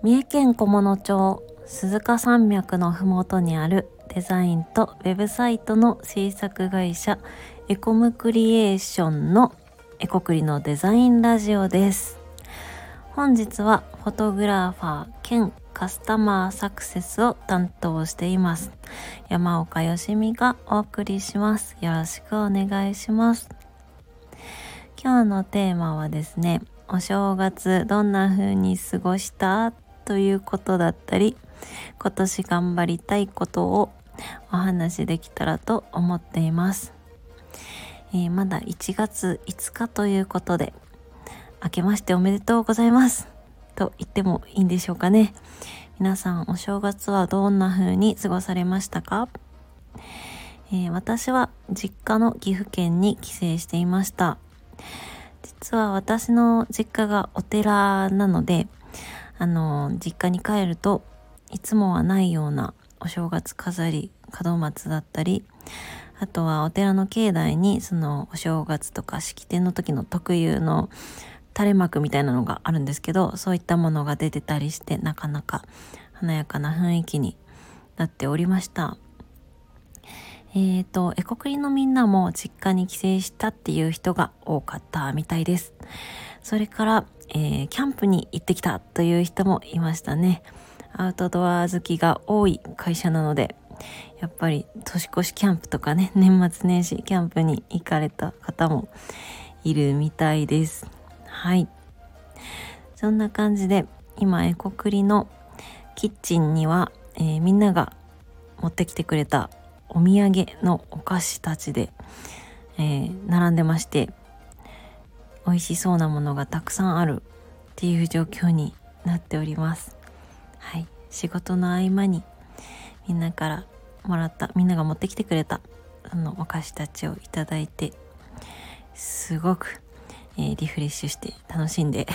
三重県菰野町鈴鹿山脈のふもとにあるデザインとウェブサイトの制作会社エコムクリエーションのエコクリのデザインラジオです。本日はフォトグラファー兼カスタマーサクセスを担当しています。山岡よしみがお送りします。よろしくお願いします。今日のテーマはですねお正月どんな風に過ごした？ということだったり今年頑張りたいことをお話できたらと思っています、えー、まだ1月5日ということで明けましておめでとうございます。と言ってもいいんでしょうかね。皆さんお正月はどんな風に過ごされましたか、えー、私は実家の岐阜県に帰省していました。実は私の実家がお寺なのであの実家に帰るといつもはないようなお正月飾り門松だったりあとはお寺の境内にそのお正月とか式典の時の特有の垂れ幕みたいなのがあるんですけどそういったものが出てたりしてなかなか華やかな雰囲気になっておりました。えーとエコクリのみんなも実家に帰省したっていう人が多かったみたいです。それからえー、キャンプに行ってきたという人もいましたね。アウトドア好きが多い会社なので、やっぱり年越しキャンプとかね、年末年始キャンプに行かれた方もいるみたいです。はい。そんな感じで、今、エコクリのキッチンには、えー、みんなが持ってきてくれたお土産のお菓子たちで、えー、並んでまして、美味しそうなものがたくさんあるっていう状況になっております。はい。仕事の合間にみんなからもらったみんなが持ってきてくれたあのお菓子たちをいただいてすごく、えー、リフレッシュして楽しんで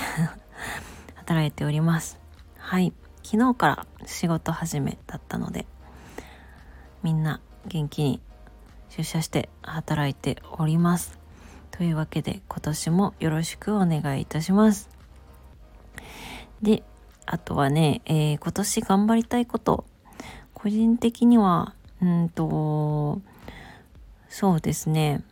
働いております。はい。昨日から仕事始めだったのでみんな元気に出社して働いております。というわけで今年もよろしくお願いいたします。で、あとはね、えー、今年頑張りたいこと、個人的には、うんと、そうですね、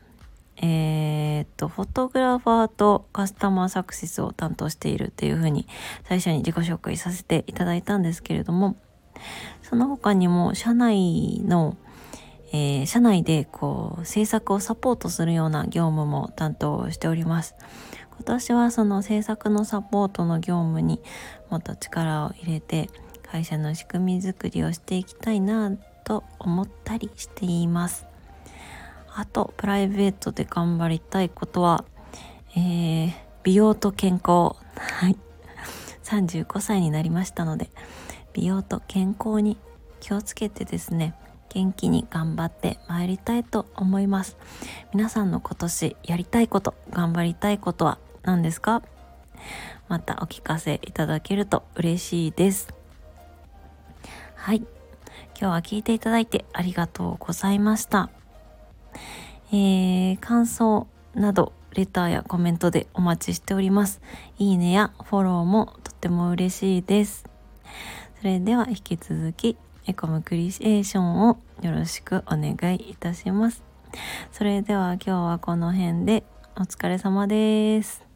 えー、っと、フォトグラファーとカスタマーサクセスを担当しているっていうふうに最初に自己紹介させていただいたんですけれども、その他にも社内のえー、社内でこう制作をサポートするような業務も担当しております。今年はその制作のサポートの業務にもっと力を入れて会社の仕組み作りをしていきたいなと思ったりしています。あとプライベートで頑張りたいことは、えー、美容と健康。はい。35歳になりましたので美容と健康に気をつけてですね元気に頑張って参りたいと思います。皆さんの今年やりたいこと頑張りたいことは何ですか？またお聞かせいただけると嬉しいです。はい。今日は聞いていただいてありがとうございました。えー、感想などレターやコメントでお待ちしております。いいねやフォローもとっても嬉しいです。それでは引き続きエコムクリエーションをよろしくお願いいたします。それでは今日はこの辺でお疲れ様です。